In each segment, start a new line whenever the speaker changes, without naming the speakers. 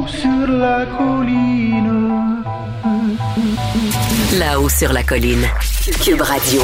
Là-haut sur la colline.
Là-haut sur la colline. Cube Radio.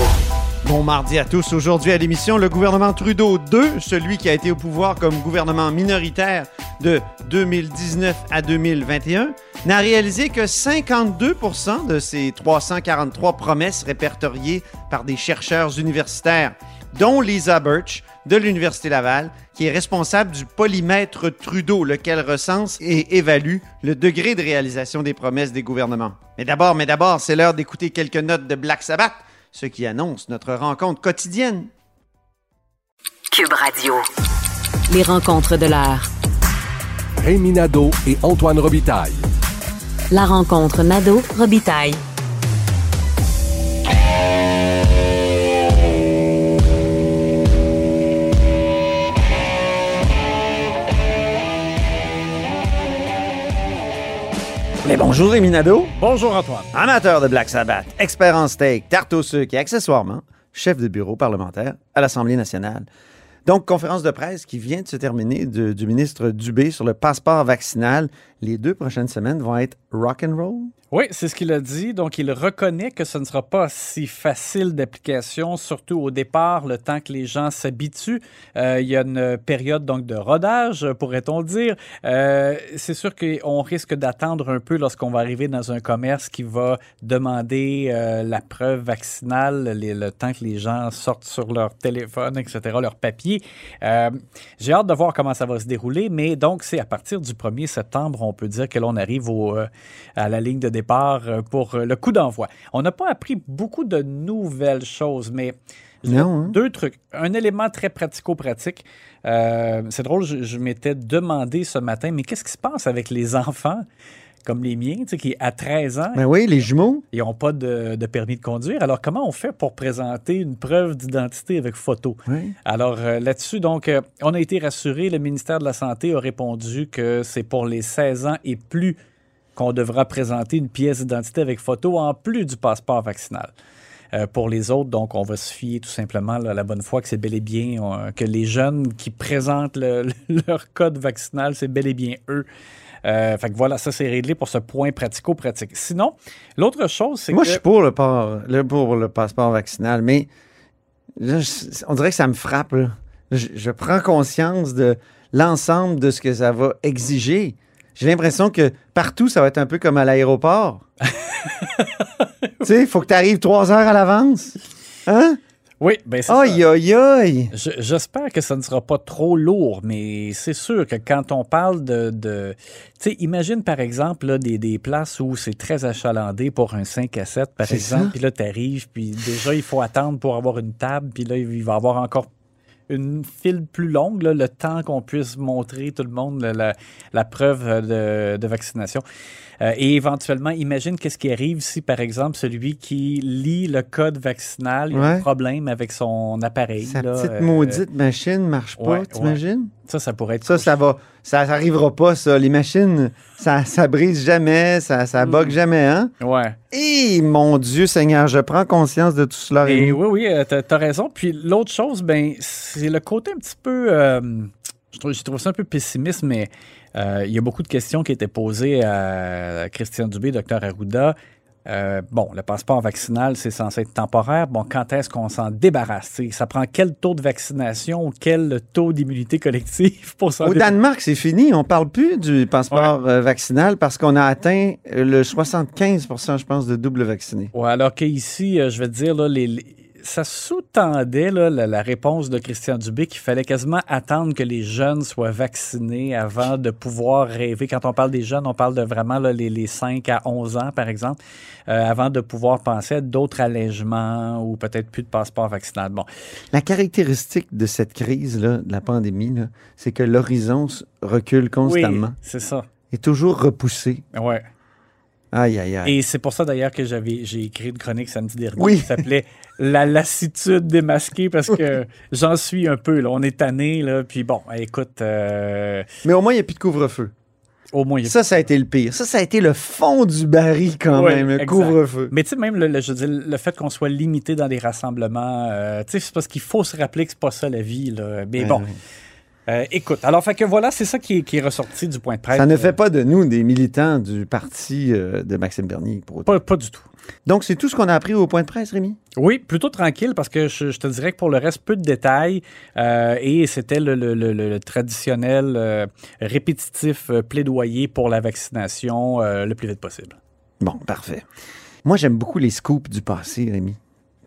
Bon mardi à tous. Aujourd'hui à l'émission, le gouvernement Trudeau 2, celui qui a été au pouvoir comme gouvernement minoritaire de 2019 à 2021, n'a réalisé que 52% de ses 343 promesses répertoriées par des chercheurs universitaires, dont Lisa Birch de l'Université Laval, qui est responsable du polymètre Trudeau, lequel recense et évalue le degré de réalisation des promesses des gouvernements. Mais d'abord, mais d'abord, c'est l'heure d'écouter quelques notes de Black Sabbath, ce qui annonce notre rencontre quotidienne.
Cube Radio. Les rencontres de l'heure.
Rémi Nadeau et Antoine Robitaille.
La rencontre Nadeau-Robitaille.
Mais bonjour Rémi Nadeau,
Bonjour Antoine.
amateur de Black Sabbath, expert en steak, tarte au sucre et accessoirement chef de bureau parlementaire à l'Assemblée nationale. Donc, conférence de presse qui vient de se terminer de- du ministre Dubé sur le passeport vaccinal. Les deux prochaines semaines vont être rock and roll?
Oui, c'est ce qu'il a dit. Donc, il reconnaît que ce ne sera pas si facile d'application, surtout au départ, le temps que les gens s'habituent. Euh, il y a une période donc de rodage, pourrait-on dire. Euh, c'est sûr qu'on risque d'attendre un peu lorsqu'on va arriver dans un commerce qui va demander euh, la preuve vaccinale, les- le temps que les gens sortent sur leur téléphone, etc., leur papier. J'ai hâte de voir comment ça va se dérouler, mais donc c'est à partir du 1er septembre, on peut dire que l'on arrive au, euh, à la ligne de départ euh, pour euh, le coup d'envoi. On n'a pas appris beaucoup de nouvelles choses, mais
Non, hein?
deux trucs. Un élément très pratico-pratique. Euh, c'est drôle, je, je m'étais demandé ce matin, mais qu'est-ce qui se passe avec les enfants comme les miens, tu sais, qui à 13 ans,
Ben oui, les jumeaux.
ils n'ont pas de, de permis de conduire. Alors, comment on fait pour présenter une preuve d'identité avec photo?
Oui.
Alors euh, là-dessus, donc, euh, on a été rassurés. Le ministère de la Santé a répondu que c'est pour les 16 ans et plus qu'on devra présenter une pièce d'identité avec photo en plus du passeport vaccinal. Euh, pour les autres, donc, on va se fier tout simplement là, à la bonne foi que c'est bel et bien que les jeunes qui présentent le- le- leur code vaccinal, c'est bel et bien eux. Euh, fait que voilà, ça c'est réglé pour ce point pratico-pratique. Sinon, l'autre chose, c'est
Moi,
que...
je suis pour le, port- le- pour le passeport vaccinal, mais là, je- on dirait que ça me frappe. là. Je, je prends conscience de l'ensemble de ce que ça va exiger. J'ai l'impression que partout, ça va être un peu comme à l'aéroport. tu sais, il faut que tu arrives trois heures à l'avance. Hein?
Oui, ben c'est ça.
Aïe, aïe, aïe.
Je- J'espère que ça ne sera pas trop lourd, mais c'est sûr que quand on parle de... de tu sais, imagine par exemple là, des, des places où c'est très achalandé pour un 5 à 7, par exemple, puis là, tu arrives, puis déjà, il faut attendre pour avoir une table, puis là, il va y avoir encore une file plus longue, là, le temps qu'on puisse montrer tout le monde la, la- la preuve euh, de, de vaccination. Euh, et éventuellement, imagine qu'est-ce qui arrive si, par exemple, celui qui lit le code vaccinal, il a un problème avec son appareil.
Sa
là,
petite
euh,
maudite machine marche pas,
ouais, ouais.
t'imagines?
Ça, ça pourrait être.
Ça, ça va. Ça n'arrivera pas, ça. Les machines, ça, ça brise jamais, ça, ça bug jamais, hein?
Ouais.
Et mon Dieu Seigneur, je prends conscience de tout cela.
Et
Rémi.
oui, oui, euh, t'as as raison. Puis l'autre chose, ben, c'est le côté un petit peu. euh, je trouve, je trouve ça un peu pessimiste, mais euh, il y a beaucoup de questions qui étaient posées à Christian Dubé, Dr Arruda. Euh, bon, le passeport vaccinal, c'est censé être temporaire. Bon, quand est-ce qu'on s'en débarrasse? T'sais, ça prend quel taux de vaccination ou quel taux d'immunité collective pour s'en
Au? Danemark, c'est fini. On parle plus du passeport euh, vaccinal parce qu'on a atteint le 75% je pense, de double vaccinés.
Ouais, alors qu'ici, je vais te dire, là, les, les- ça sous-tendait la, la réponse de Christian Dubé qu'il fallait quasiment attendre que les jeunes soient vaccinés avant de pouvoir rêver. Quand on parle des jeunes, on parle de vraiment là, les, les 5 à 11 ans, par exemple, euh, avant de pouvoir penser à d'autres allègements ou peut-être plus de passeport vaccinal. Bon,
La caractéristique de cette crise-là, de la pandémie, c'est que l'horizon recule constamment,
oui, c'est ça.
est toujours repoussé.
Ouais.
Aïe, aïe, aïe.
Et c'est pour ça d'ailleurs que j'avais j'ai écrit une chronique samedi dernier
Oui.
qui s'appelait La lassitude démasquée parce que j'en suis un peu. Là. On est tanné, là. Puis bon, écoute, euh,
Mais au moins, il n'y a plus de couvre-feu.
au moins, il y a
Ça, ça a été le pire. Ça, ça a été le fond du baril quand
Ouais,
même, le
exact.
couvre-feu.
Mais tu sais, même le, le- je veux dire, le fait qu'on soit limité dans des rassemblements, euh, tu sais, c'est parce qu'il faut se rappeler que c'est pas ça la vie. Là. Mais bon. Euh, écoute, alors fait que voilà, c'est ça qui est, qui est ressorti du point de presse.
Ça ne fait pas de nous des militants du parti euh, de Maxime Bernier. Pour autant.
pas, pas du tout.
Donc, c'est tout ce qu'on a appris au point de presse, Rémi?
Oui, plutôt tranquille parce que je, je te dirais que pour le reste, peu de détails euh, et c'était le, le- le- le traditionnel euh, répétitif euh, plaidoyer pour la vaccination euh, le plus vite possible.
Bon, parfait. Moi, j'aime beaucoup les scoops du passé, Rémi.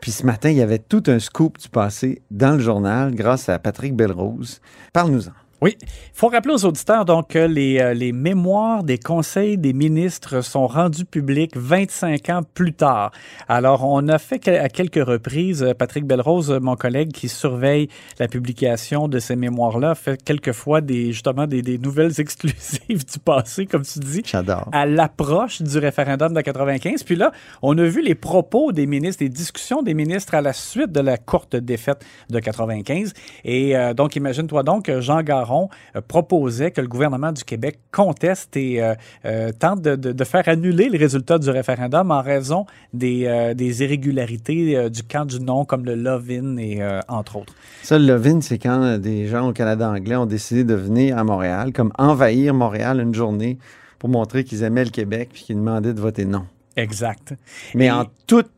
Puis ce matin, il y avait tout un scoop du passé dans le journal grâce à Patrick Belrose. Parle-nous-en.
Oui, il faut rappeler aux auditeurs donc que les, euh, les mémoires des conseils des ministres sont rendus publics 25 ans plus tard. Alors, on a fait à quelques reprises, euh, Patrick Belrose, mon collègue qui surveille la publication de ces mémoires-là, fait quelquefois des, justement des, des nouvelles exclusives du passé, comme tu dis.
J'adore.
à l'approche du référendum de 95. Puis là, on a vu les propos des ministres, les discussions des ministres à la suite de la courte défaite de 95. Et euh, donc, imagine-toi donc Jean Garon euh, proposait que le gouvernement du Québec conteste et euh, euh, tente de, de- de faire annuler le résultat du référendum en raison des, des irrégularités du camp du non, comme le Love-in et entre autres.
Ça, le Lovin, c'est quand des gens au Canada anglais ont décidé de venir à Montréal, comme envahir Montréal une journée pour montrer qu'ils aimaient le Québec puis qu'ils demandaient de voter non.
Exact.
Mais
Et-
en toute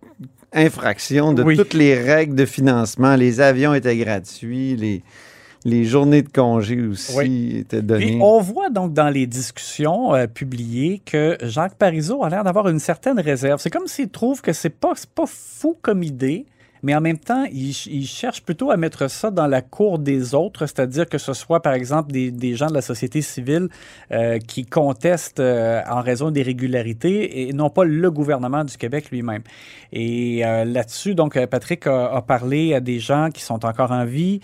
infraction de
Oui.
toutes les règles de financement, les avions étaient gratuits, les, les journées de congé aussi
Oui.
étaient données.
Puis on voit donc dans les discussions euh, publiées que Jacques Parizeau a l'air d'avoir une certaine réserve. C'est comme s'il trouve que c'est pas, pas fou comme idée, mais en même temps, il, ch- il cherche plutôt à mettre ça dans la cour des autres, c'est-à-dire que ce soit, par exemple, des, gens de la société civile euh, qui contestent euh, en raison des régularités et non pas le gouvernement du Québec lui-même. Et euh, là-dessus, donc, Patrick a, parlé à des gens qui sont encore en vie,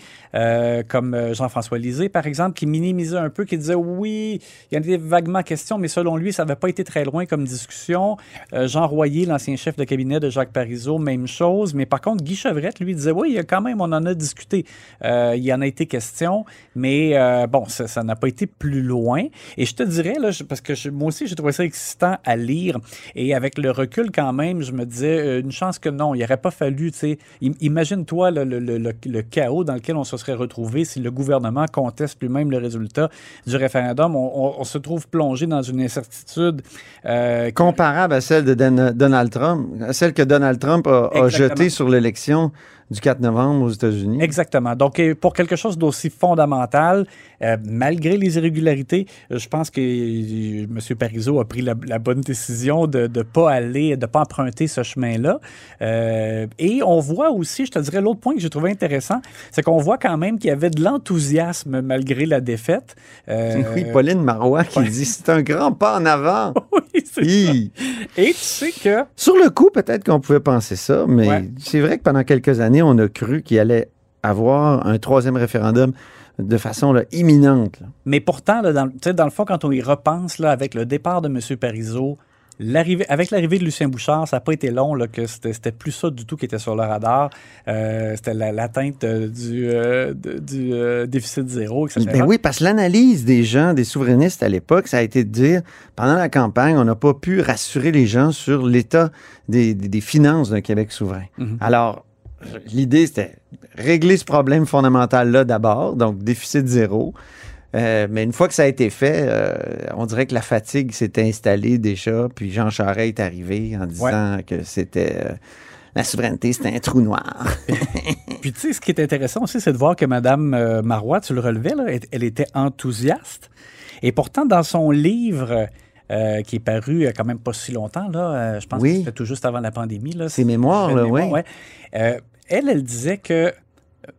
comme Jean-François Lisée, par exemple, qui minimisait un peu, qui disait oui, il y en avait vaguement question, mais selon lui, ça n'avait pas été très loin comme discussion. Jean Royer, l'ancien chef de cabinet de Jacques Parizeau, même chose. Mais par contre, Guy Chevrette, lui, disait oui, il y a quand même, on en a discuté. Euh, il y en a été question, mais euh, bon, ça n'a pas été plus loin. Et je te dirais, là, parce que je- moi aussi, j'ai trouvé ça excitant à lire. Et avec le recul, quand même, je me disais, euh, une chance que non, il n'aurait pas fallu, tu sais, im- imagine-toi le, le- le- le- le chaos dans lequel on se serait retrouvé si le gouvernement conteste lui-même le résultat du référendum. On, on- on se trouve plongé dans une incertitude. euh,
Comparable à celle de Dan- Donald Trump, à celle que Donald Trump a, a jetée sur l'élection direction du 4 novembre aux États-Unis.
Exactement. Donc, pour quelque chose d'aussi fondamental, euh, malgré les irrégularités, je pense que euh, M. Parizeau a pris la, la bonne décision de ne pas aller, de ne pas emprunter ce chemin-là. Euh, et on voit aussi, je te dirais, l'autre point que j'ai trouvé intéressant, c'est qu'on voit quand même qu'il y avait de l'enthousiasme malgré la défaite. Euh,
Oui, Pauline Marois qui dit c'est un grand pas en avant.
oui, c'est ça. Et tu sais que
Sur le coup, peut-être qu'on pouvait penser ça, mais
Ouais.
c'est vrai que pendant quelques années, on a cru qu'il allait avoir un troisième référendum de façon là, imminente. là.
Mais pourtant, là, dans, le fond, quand on y repense, là, avec le départ de M. Parizeau, avec l'arrivée de Lucien Bouchard, ça n'a pas été long, là, que c'était, plus ça du tout qui était sur le radar. Euh, c'était la- l'atteinte euh, du, euh, du euh, déficit zéro, etc.
Ben oui, parce que l'analyse des gens, des souverainistes à l'époque, ça a été de dire, pendant la campagne, on n'a pas pu rassurer les gens sur l'état des, des- des finances d'un Québec souverain.
Mhm.
Alors, l'idée, c'était régler ce problème fondamental-là d'abord, donc déficit zéro. Euh, mais une fois que ça a été fait, euh, on dirait que la fatigue s'est installée déjà. Puis Jean Charest est arrivé en disant que c'était euh, la souveraineté, c'était un trou noir.
Puis tu sais, ce qui est intéressant aussi, c'est de voir que Mme Marois, tu le relevais, là, elle était enthousiaste. Et pourtant, dans son livre euh, qui est paru il n'y a quand même pas si longtemps. Là. Euh, je pense que c'était tout juste avant la pandémie.
Ses mémoires, là, oui.
Euh, elle, elle disait que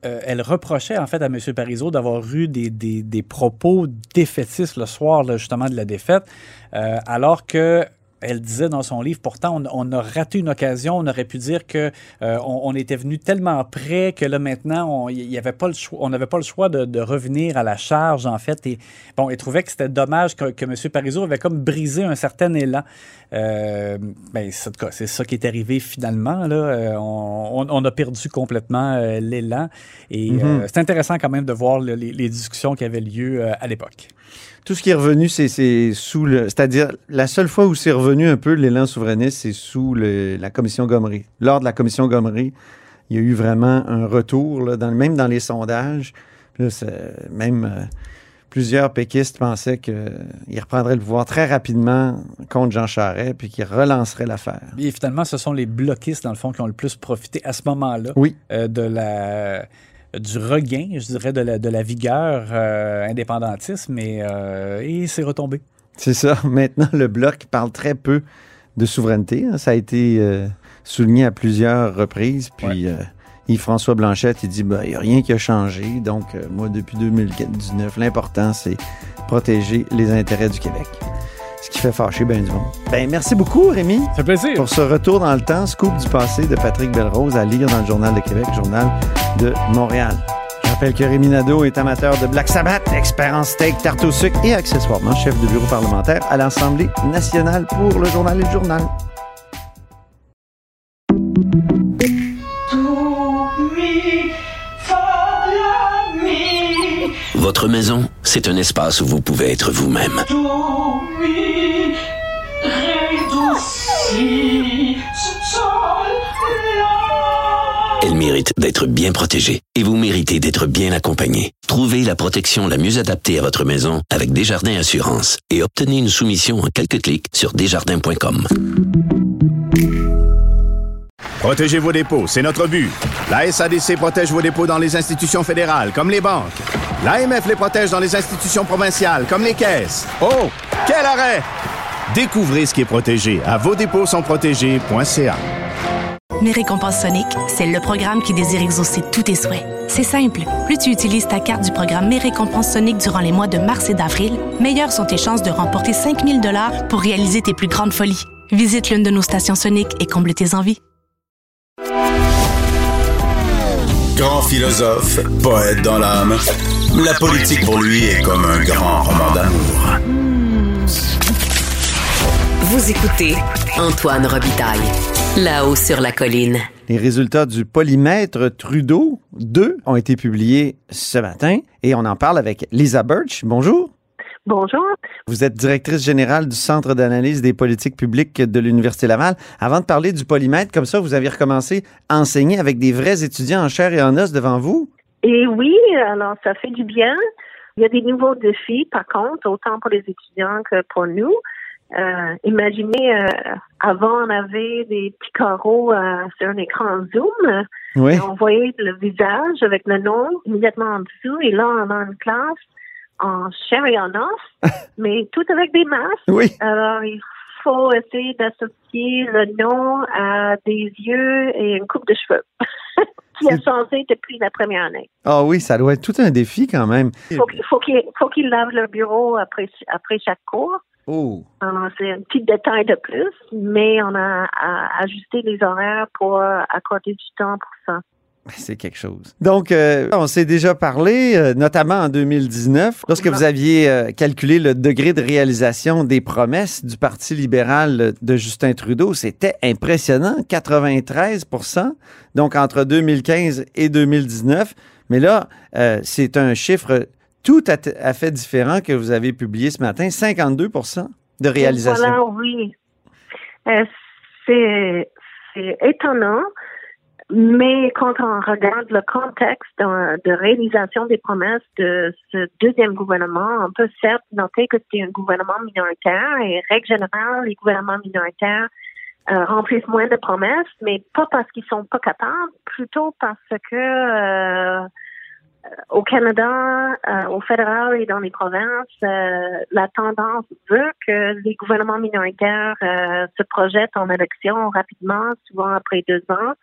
elle reprochait en fait à M. Parizeau d'avoir eu des, des, des, propos défaitistes le soir justement de la défaite, alors que elle disait dans son livre, pourtant, on, a raté une occasion. On aurait pu dire que euh, on, était venu tellement près que là maintenant, on y avait pas le choix. On n'avait pas le choix de, revenir à la charge en fait. Et bon, elle trouvait que c'était dommage que, que M. Parizeau avait comme brisé un certain élan. Euh, ben, c'est ça qui est arrivé finalement. Là. Euh, on, a perdu complètement euh, l'élan. Et mm-hmm. c'est intéressant quand même de voir les discussions qui avaient lieu à l'époque.
Tout ce qui est revenu, c'est sous le. C'est-à-dire, la seule fois où c'est revenu un peu l'élan souverainiste, c'est sous la commission Gomery. Lors de la commission Gomery, il y a eu vraiment un retour, là, dans, même dans les sondages. même euh, plusieurs péquistes pensaient qu'il reprendrait le pouvoir très rapidement contre Jean Charest, puis qu'il relancerait l'affaire.
Et finalement, ce sont les bloquistes, dans le fond, qui ont le plus profité à ce moment-là
oui.
Euh, de la du regain, je dirais, de la, de la vigueur euh, indépendantiste, mais euh, et c'est retombé.
C'est ça. Maintenant, le Bloc parle très peu de souveraineté. Hein. Ça a été euh, souligné à plusieurs reprises. Puis Yves-François Blanchette, il dit ben, il n'y a rien qui a changé. Donc, moi, depuis 2019, l'important, c'est protéger les intérêts du Québec ce qui fait fâcher bien du monde. Ben, merci beaucoup, Rémi.
Ça fait plaisir.
Pour ce retour dans le temps, Scoop du passé de Patrick Belrose à lire dans le Journal de Québec, Journal de Montréal. Je rappelle que Rémi Nadeau est amateur de Black Sabbath, expert en steak, tarte au sucre et accessoirement chef de bureau parlementaire à l'Assemblée nationale pour le Journal et le Journal.
Votre maison, c'est un espace où vous pouvez être vous-même. Elle mérite d'être bien protégée et vous méritez d'être bien accompagnée. Trouvez la protection la mieux adaptée à votre maison avec Desjardins Assurance et obtenez une soumission en quelques clics sur desjardins.com.
Protégez vos dépôts, c'est notre but. La SADC protège vos dépôts dans les institutions fédérales, comme les banques. L'AMF les protège dans les institutions provinciales, comme les caisses. Oh, quel arrêt! Découvrez ce qui est protégé à vos dépôts sont protégés.ca.
Mes récompenses Sonic, c'est le programme qui désire exaucer tous tes souhaits. C'est simple. Plus tu utilises ta carte du programme Mes récompenses Sonic durant les mois de mars et d'avril, meilleures sont tes chances de remporter 5000 dollars pour réaliser tes plus grandes folies. Visite l'une de nos stations Sonic et comble tes envies.
Grand philosophe, poète dans l'âme, la politique pour lui est comme un grand roman d'amour.
Vous écoutez Antoine Robitaille, là-haut sur la colline.
Les résultats du polymètre Trudeau 2 ont été publiés ce matin et on en parle avec Lisa Birch. Bonjour.
Bonjour.
Vous êtes directrice générale du Centre d'analyse des politiques publiques de l'Université Laval. Avant de parler du polymètre, comme ça, vous avez recommencé à enseigner avec des vrais étudiants en chair et en os devant vous?
Et oui, alors ça fait du bien. Il y a des nouveaux défis, par contre, autant pour les étudiants que pour nous. Euh, imaginez, euh, avant, on avait des petits carreaux euh, sur un écran Zoom. On voyait le visage avec le nom immédiatement en dessous. Et là, on a une classe en chair et en os, mais tout avec des masques.
Oui.
Alors, il faut essayer d'associer le nom à des yeux et une coupe de cheveux. qui a changé depuis la première année.
Ah oui, ça doit être tout un défi quand même.
Il faut, faut qu'ils lavent leur bureau après, après chaque cours.
Oh.
C'est un petit détail de plus, mais on a ajusté les horaires pour accorder du temps pour ça.
C'est quelque chose. Donc, euh, on s'est déjà parlé, euh, notamment en 2019, lorsque vous aviez euh, calculé le degré de réalisation des promesses du Parti libéral de Justin Trudeau. C'était impressionnant, 93% donc entre 2015 et 2019. Mais là, c'est un chiffre tout à, fait différent que vous avez publié ce matin, 52% de réalisation.
Voilà, oui. c'est étonnant mais quand on regarde le contexte de, réalisation des promesses de ce deuxième gouvernement, on peut certes noter que c'est un gouvernement minoritaire et règle générale, les gouvernements minoritaires euh, remplissent moins de promesses, mais pas parce qu'ils sont pas capables, plutôt parce que euh, au Canada, euh, au fédéral et dans les provinces, la tendance veut que les gouvernements minoritaires se projettent en élection rapidement, souvent après deux ans,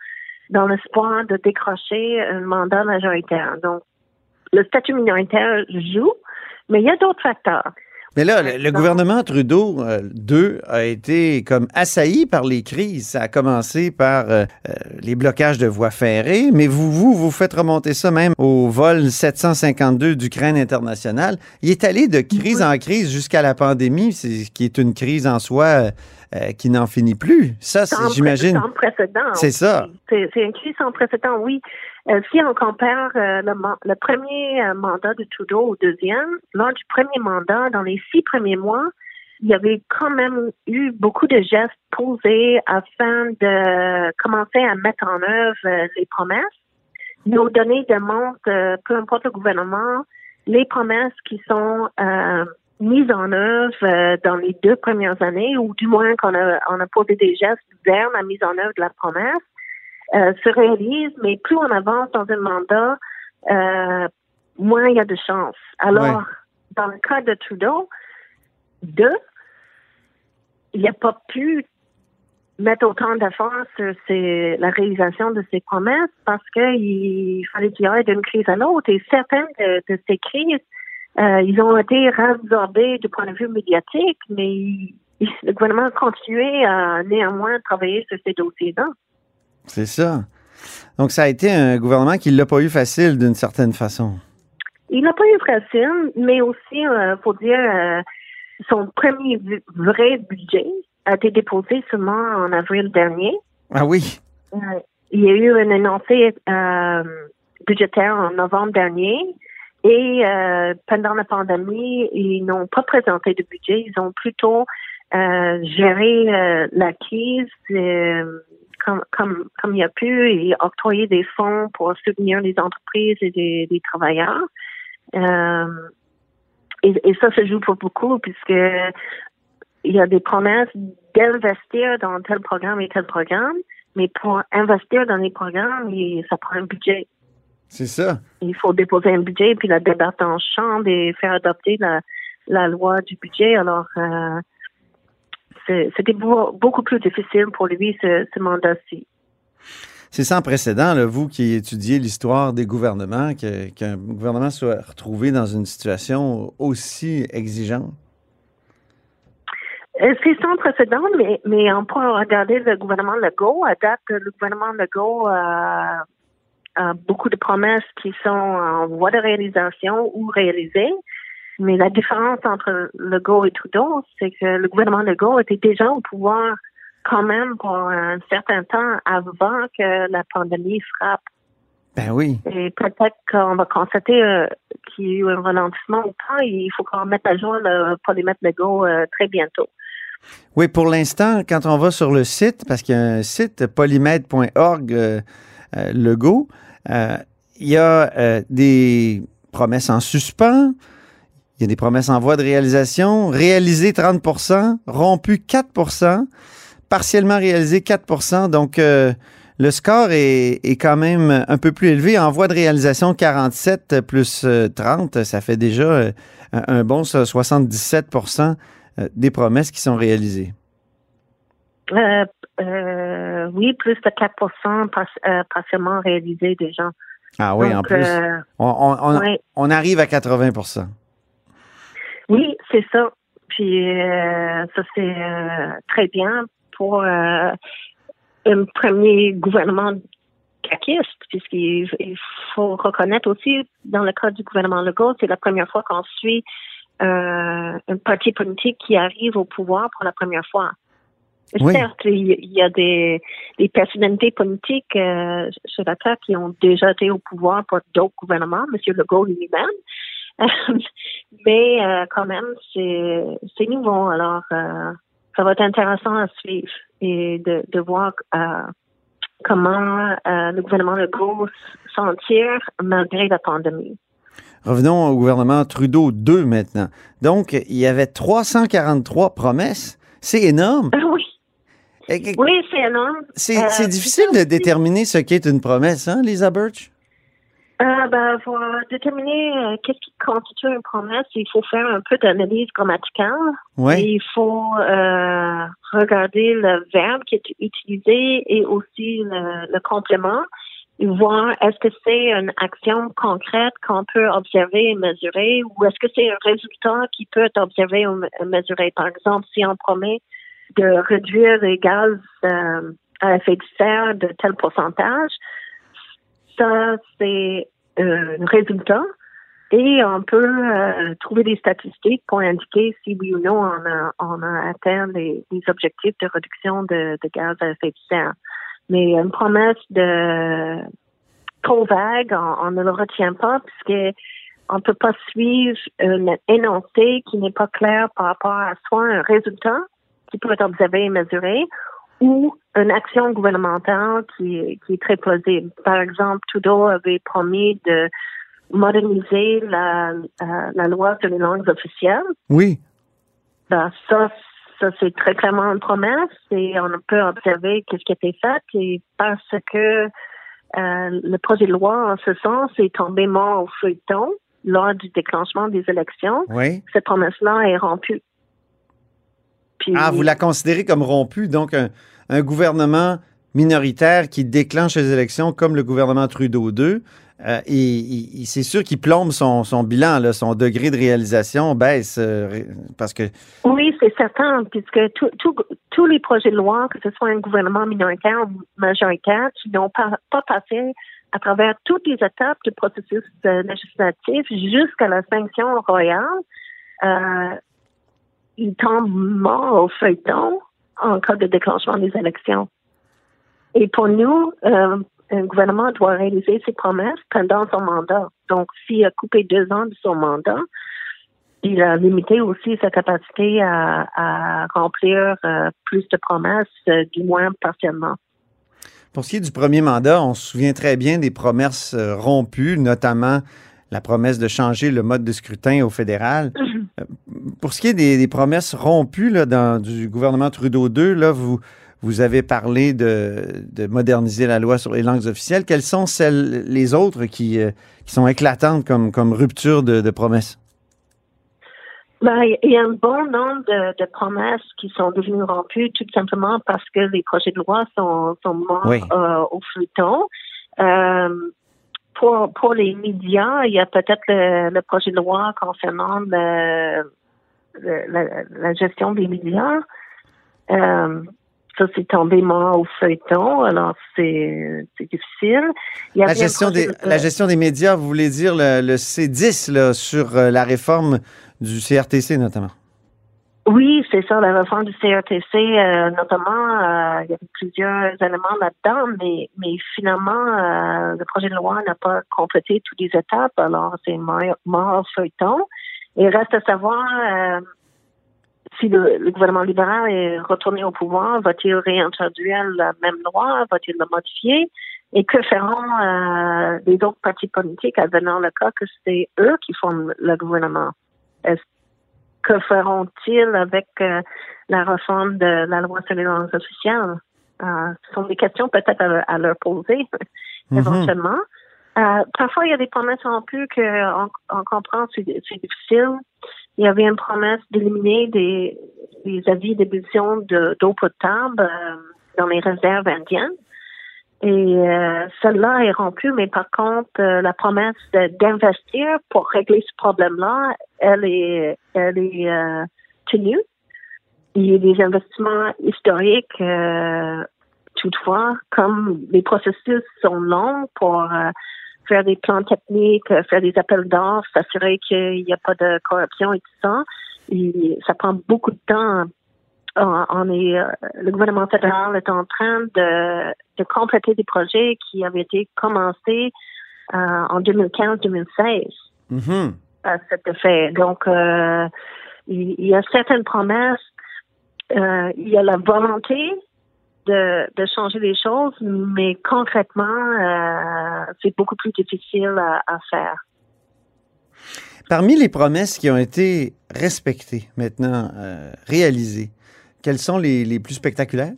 dans l'espoir de décrocher un mandat majoritaire. Donc, le statut minoritaire joue, mais il y a d'autres facteurs.
Mais là, le, gouvernement Trudeau euh, 2 a été comme assailli par les crises. Ça a commencé par euh, euh, les blocages de voies ferrées, mais vous, vous, vous faites remonter ça même au vol 752 d'Ukraine internationale. Il est allé de crise en crise jusqu'à la pandémie, qui est une crise en soi euh, qui n'en finit plus. Ça, j'imagine.
Sans précédent.
C'est ça.
C'est une crise sans précédent, oui. Euh, si on compare euh, le, le, premier mandat de Trudeau au deuxième, lors du premier mandat, dans les six premiers mois, il y avait quand même eu beaucoup de gestes posés afin de commencer à mettre en œuvre les promesses. Nos données démontrent, peu importe le gouvernement, les promesses qui sont mise en œuvre euh, dans les deux premières années, ou du moins qu'on a, on a posé des gestes vers la mise en œuvre de la promesse, euh, se réalise, mais plus on avance dans un mandat, euh, moins il y a de chances. Alors, dans le cas de Trudeau, deux, il n'a pas pu mettre autant d'efforts sur la réalisation de ses promesses parce qu'il fallait qu'il y ait d'une crise à l'autre. Et certaines de, de ces crises euh, ils ont été réabsorbés du point de vue médiatique, mais le gouvernement a continué à néanmoins travailler sur ces dossiers-là.
C'est ça. Donc, ça a été un gouvernement qui ne l'a pas eu facile d'une certaine façon.
Il n'a pas eu facile, mais aussi, il euh, faut dire, euh, son premier vrai budget a été déposé seulement en avril dernier.
Ah oui?
il y a eu un énoncé budgétaire en novembre dernier. Et euh, pendant la pandémie, ils n'ont pas présenté de budget, ils ont plutôt euh, géré euh, la crise comme, comme, comme il a pu et octroyer des fonds pour soutenir les entreprises et les, travailleurs. Et, et, ça se joue pour beaucoup puisque il y a des promesses d'investir dans tel programme et tel programme, mais pour investir dans les programmes, ça prend un budget.
C'est ça.
Il faut déposer un budget, puis la débattre en chambre et faire adopter la, la loi du budget. Alors, euh, c'était beaucoup plus difficile pour lui, ce, ce mandat-ci.
C'est sans précédent, là, vous qui étudiez l'histoire des gouvernements, qu'un gouvernement soit retrouvé dans une situation aussi exigeante?
Euh, c'est sans précédent, mais, mais on peut regarder le gouvernement Legault. À date, le gouvernement Legault a beaucoup de promesses qui sont en voie de réalisation ou réalisées. Mais la différence entre Legault et Trudeau, c'est que le gouvernement Legault était déjà au pouvoir quand même pour un certain temps avant que la pandémie frappe.
Ben oui.
Et peut-être qu'on va constater euh, qu'il y a eu un ralentissement au temps et il faut qu'on mette à jour le polymètre Legault euh, très bientôt.
Oui, pour l'instant, quand on va sur le site, parce qu'il y a un site polymètre.org euh, Legault, il y a des promesses en suspens. Il y a des promesses en voie de réalisation. Réalisé 30% rompu 4% partiellement réalisé 4% Donc, euh, le score est, quand même un peu plus élevé. En voie de réalisation, 47 plus 30, ça fait déjà un bon 77% des promesses qui sont réalisées.
Euh, oui, plus de 4% euh, partiellement réalisés déjà.
Ah oui, en plus. Euh, on, arrive à 80
Oui, c'est ça. Puis ça, c'est très bien pour un premier gouvernement caquiste, puisqu'il faut reconnaître aussi, dans le cas du gouvernement Legault, c'est la première fois qu'on suit un parti politique qui arrive au pouvoir pour la première fois. Certes, il y a des, des personnalités politiques euh, sur la Terre qui ont déjà été au pouvoir pour d'autres gouvernements, M. Legault lui-même. Mais euh, quand même, c'est nouveau. Alors, euh, ça va être intéressant à suivre et de, de voir comment euh, le gouvernement Legault s'en tire malgré la pandémie.
Revenons au gouvernement Trudeau 2 maintenant. Donc, il y avait 343 promesses. C'est énorme.
Oui. Oui, c'est énorme.
C'est difficile de déterminer ce qu'est une promesse, hein, Lisa Birch?
Euh, ben, pour déterminer euh, qu'est-ce qui constitue une promesse, il faut faire un peu d'analyse grammaticale.
Oui.
Il faut euh, regarder le verbe qui est utilisé et aussi le, le complément et voir est-ce que c'est une action concrète qu'on peut observer et mesurer ou est-ce que c'est un résultat qui peut être observé ou mesuré. Par exemple, si on promet de réduire les gaz euh, à effet de serre de tel pourcentage, ça, c'est un résultat. Et on peut euh, trouver des statistiques pour indiquer si oui ou non on a, atteint les, objectifs de réduction de, gaz à effet de serre. Mais une promesse de trop vague, on, ne le retient pas puisque on ne peut pas suivre une énoncé qui n'est pas clair par rapport à soit un résultat qui peut être observé et mesuré ou une action gouvernementale qui, qui est très plausible. Par exemple, Trudeau avait promis de moderniser la, euh, la loi sur les langues officielles.
Oui.
Ben, ça, ça c'est très clairement une promesse et on peut observer qu'est-ce qui a été fait et parce que euh, le projet de loi en ce sens est tombé mort au feuilleton lors du déclenchement des élections.
Oui.
Cette promesse-là est rompue
ah, vous la considérez comme rompue, donc un, gouvernement minoritaire qui déclenche les élections comme le gouvernement Trudeau II. Euh, et, c'est sûr qu'il plombe son, bilan, son degré de réalisation baisse euh, parce que.
Oui, c'est certain, puisque tous les projets de loi, que ce soit un gouvernement minoritaire ou majoritaire, qui n'ont pas, passé à travers toutes les étapes du processus euh, législatif jusqu'à la sanction royale, il tombe mort au feuilleton en cas de déclenchement des élections. Et pour nous, euh, un gouvernement doit réaliser ses promesses pendant son mandat. Donc, s'il a coupé deux ans de son mandat, il a limité aussi sa capacité à, remplir euh, plus de promesses, euh, du moins partiellement.
Pour ce qui est du premier mandat, on se souvient très bien des promesses rompues, notamment la promesse de changer le mode de scrutin au fédéral. Euh, pour ce qui est des, promesses rompues là, dans, du gouvernement Trudeau II, là, vous, vous avez parlé de, moderniser la loi sur les langues officielles. Quelles sont celles, les autres qui, euh, qui sont éclatantes comme, comme rupture de, promesses?
Ben, il y a un bon nombre de, promesses qui sont devenues rompues tout simplement parce que les projets de loi sont, sont morts euh, au feuilleton pour, pour les médias, il y a peut-être le, projet de loi concernant le, la, gestion des médias. Euh, ça, c'est tombé mort au feuilleton, alors c'est difficile.
la, gestion des, la gestion des médias, vous voulez dire le, le C10 là, sur euh, la réforme du CRTC notamment?
Oui, c'est ça, la réforme du CRTC, euh, notamment, euh, il y avait plusieurs éléments là-dedans, mais, mais finalement, euh, le projet de loi n'a pas complété toutes les étapes, alors c'est mort feuilleton. Il reste à savoir si le, gouvernement libéral est retourné au pouvoir, va-t-il réintroduire la même loi, va-t-il la modifier, et que feront les autres partis politiques advenant le cas que c'est eux qui font le gouvernement? Est-ce que feront-ils avec euh, la réforme de la loi sur les langues officielles? Euh, ce sont des questions peut-être à, leur poser mhm. éventuellement. Euh, parfois, il y a des promesses en plus qu'on on comprend c'est difficile. Il y avait une promesse d'éliminer des, des avis d'émission d'eau potable dans les réserves indiennes. Et euh, celle-là est rompue, mais par contre, euh, la promesse d'investir pour régler ce problème-là, elle est, elle est euh, tenue. Il y a des investissements historiques, toutefois, comme les processus sont longs pour faire des plans techniques, faire des appels d'offres, s'assurer qu'il n'y a pas de corruption et tout ça. Ça prend beaucoup de temps on est, euh, le gouvernement fédéral est en train de, de compléter des projets qui avaient été commencés euh, en 2015-2016
mm-hmm.
à cet effet. Donc, euh, il, y a certaines promesses, il y a la volonté de, de changer les choses, mais concrètement, c'est beaucoup plus difficile à, à faire.
Parmi les promesses qui ont été respectées, maintenant euh, réalisées, quelles sont les, les plus spectaculaires?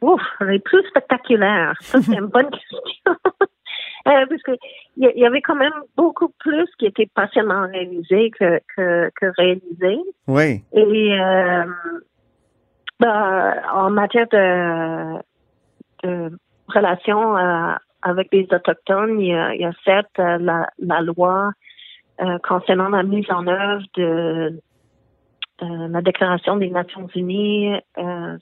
Ouf, les plus spectaculaires. Ça, c'est une bonne question. Euh, parce que il y, y avait quand même beaucoup plus qui était partiellement réalisé que, que, que réalisé.
Oui.
Et euh, ben, en matière de, de relations euh, avec les Autochtones, il y a, il y a certes euh, la, la loi concernant la mise en œuvre de la Déclaration des Nations Unies euh,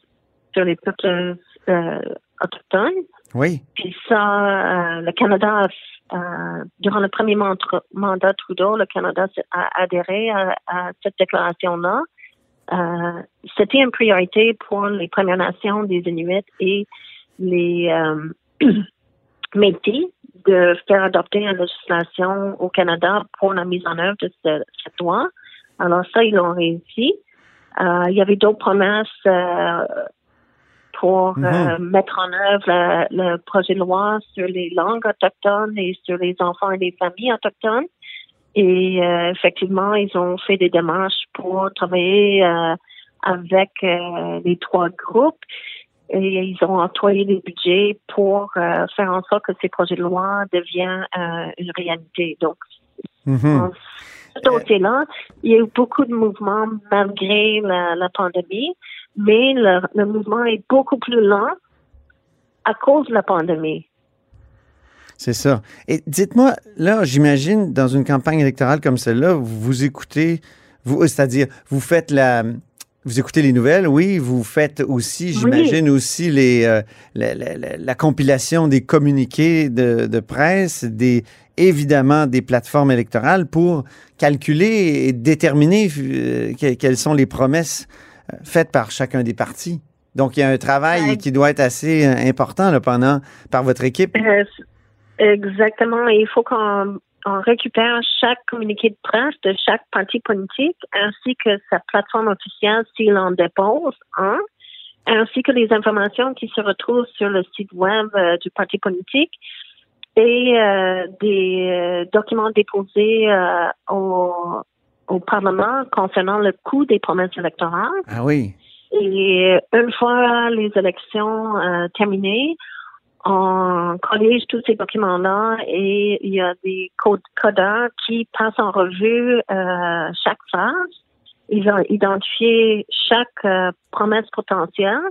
sur les peuples euh, autochtones.
Oui.
Puis ça, euh, le Canada, euh, durant le premier mandat, Trudeau, le Canada a adhéré à, à cette déclaration-là. Euh, C'était une priorité pour les Premières Nations des Inuits et les euh, Métis de faire adopter une législation au Canada pour la mise en œuvre de ce- cette loi. Alors ça, ils l'ont réussi. Euh, il y avait d'autres promesses euh, pour euh, mettre en œuvre le, le projet de loi sur les langues autochtones et sur les enfants et les familles autochtones. Et euh, effectivement, ils ont fait des démarches pour travailler euh, avec euh, les trois groupes et ils ont employé des budgets pour euh, faire en sorte que ces projets de loi deviennent euh, une réalité. Donc,
Mhm.
dans ce dossier-là, il y a eu beaucoup de mouvements malgré la, la pandémie, mais le, le mouvement est beaucoup plus lent à cause de la pandémie.
C'est ça. Et dites-moi, là, j'imagine, dans une campagne électorale comme celle-là, vous, vous écoutez, vous, c'est-à-dire, vous faites la. Vous écoutez les nouvelles, oui. Vous faites aussi, j'imagine, aussi les, euh, la, la- la- la compilation des communiqués de, de presse, des, évidemment des plateformes électorales pour calculer et déterminer euh, que- quelles sont les promesses euh, faites par chacun des partis. Donc, il y a un travail
Ouais.
qui doit être assez euh, important là, pendant, par votre équipe.
Euh, exactement. Et il faut qu'on on récupère chaque communiqué de presse de chaque parti politique ainsi que sa plateforme officielle s'il en dépose un, ainsi que les informations qui se retrouvent sur le site web euh, du parti politique et euh, des euh, documents déposés au, au Parlement concernant le coût des promesses électorales.
Ah oui.
Et une fois les élections terminées, on collige tous ces documents-là et il y a des code- codeurs qui passent en revue euh, chaque phase. Ils ont identifié chaque euh, promesse potentielle.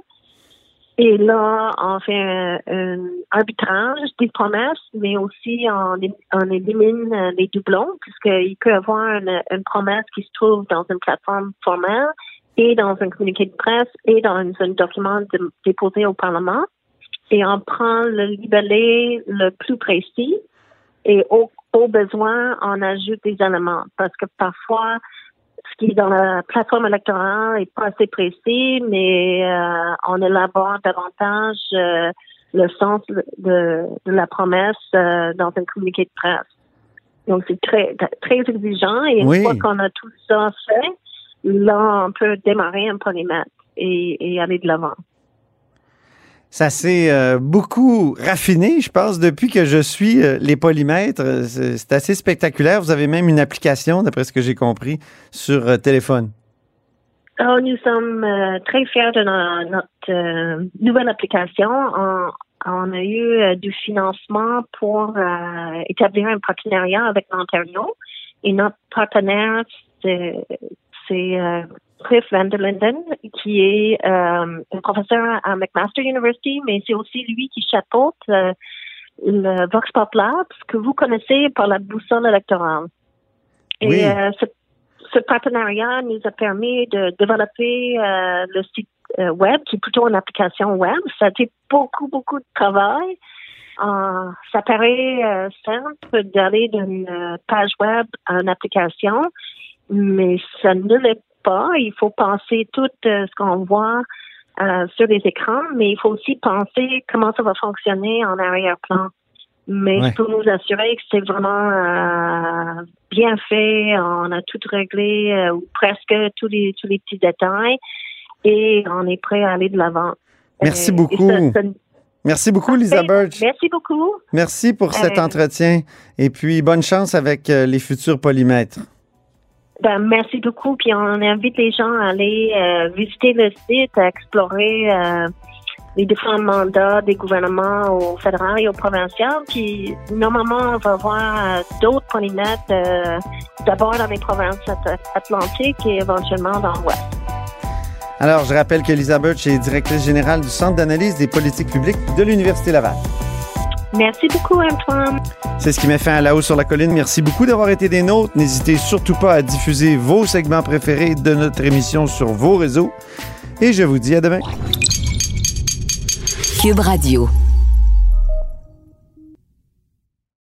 Et là, on fait un, un arbitrage des promesses, mais aussi on, on élimine euh, les doublons, puisqu'il peut y avoir une, une promesse qui se trouve dans une plateforme formelle et dans un communiqué de presse et dans un, document déposé au Parlement. Et on prend le libellé le plus précis et au, au besoin, on ajoute des éléments. Parce que parfois, ce qui est dans la plateforme électorale est pas assez précis, mais euh, on élabore davantage euh, le sens de, de la promesse euh, dans un communiqué de presse. Donc, c'est très, très exigeant. Et une
Oui.
fois qu'on a tout ça fait, là, on peut démarrer un polymètre et, et aller de l'avant.
Ça s'est euh, beaucoup raffiné, je pense, depuis que je suis euh, les polymètres. Euh, C'est assez spectaculaire. Vous avez même une application, d'après ce que j'ai compris, sur téléphone.
Alors, nous sommes très fiers de no- notre nouvelle application. On, a eu du financement pour établir un partenariat avec l'Ontario. Et notre partenaire, c'est Cliff Van der Linden, qui est euh, un professeur à McMaster University, mais c'est aussi lui qui chapeaute euh, le Vox Pop Labs, que vous connaissez par la boussole électorale. Et
Oui.
euh, ce ce partenariat nous a permis de développer le site web, qui est plutôt une application web. Ça a été beaucoup, beaucoup de travail. Euh, ça paraît euh, simple d'aller d'une page web à une application, mais ça ne l'est pas. Il faut penser tout euh, ce qu'on voit euh, sur les écrans, mais il faut aussi penser comment ça va fonctionner en arrière-plan. Mais
Ouais.
je peux vous assurer que c'est vraiment euh, bien fait. On a tout réglé, euh, ou presque tous les tous les petits détails. et on est prêt à aller de l'avant.
Merci beaucoup.
et ça- ça-
Merci beaucoup, Lisa Birch.
Merci beaucoup.
Merci pour cet entretien. Et puis, bonne chance avec les futurs polymètres.
Ben, merci beaucoup. Puis on invite les gens à aller euh, visiter le site, à explorer euh, les différents mandats des gouvernements au fédéral et au provincial. Puis normalement, on va voir euh, d'autres euh, d'abord dans les provinces at- atlantiques et éventuellement dans l'Ouest.
Alors, je rappelle que Lisa Birch est directrice générale du Centre d'analyse des politiques publiques de l'Université Laval.
Merci beaucoup, Antoine.
C'est ce qui met fin à La Haut sur la Colline. Merci beaucoup d'avoir été des nôtres. N'hésitez surtout pas à diffuser vos segments préférés de notre émission sur vos réseaux. Et je vous dis à demain.
Cube Radio.